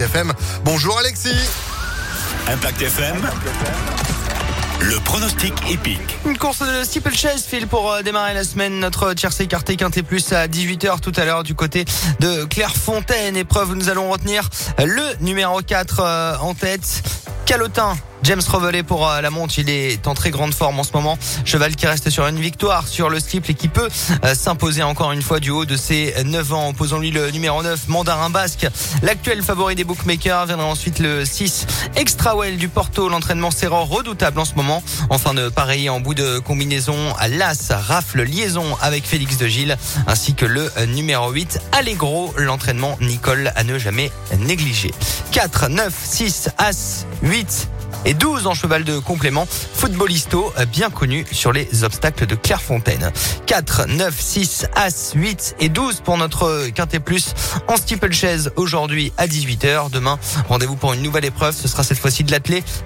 Impact FM. Bonjour Alexis. Impact FM. Le pronostic épique. Une course de steeplechase file pour euh, démarrer la semaine. Notre tiercé écarté quinté plus à 18h tout à l'heure du côté de Clairefontaine. Épreuve où nous allons retenir le numéro 4 euh, en tête. Calotin James Revelet pour euh, la montre, il est en très grande forme en ce moment. Cheval qui reste sur une victoire sur le steeple et qui peut euh, s'imposer encore une fois du haut de ses 9 ans. Opposons-lui le numéro 9, Mandarin Basque, l'actuel favori des bookmakers. Viendra ensuite le 6, Extra Well du Porto. L'entraînement sera redoutable en ce moment. Enfin de pareil en bout de combinaison l'As, Rafle, liaison avec Félix de Gilles, ainsi que le numéro 8, Allegro. L'entraînement Nicole à ne jamais négliger. 4, 9, 6, As, 8, et 12 en cheval de complément. Footballisto bien connu sur les obstacles de Clairefontaine. 4, 9, 6, As, 8 et 12 pour notre Quintet Plus en steeplechase aujourd'hui à 18h. Demain, rendez-vous pour une nouvelle épreuve. Ce sera cette fois-ci de l'athlé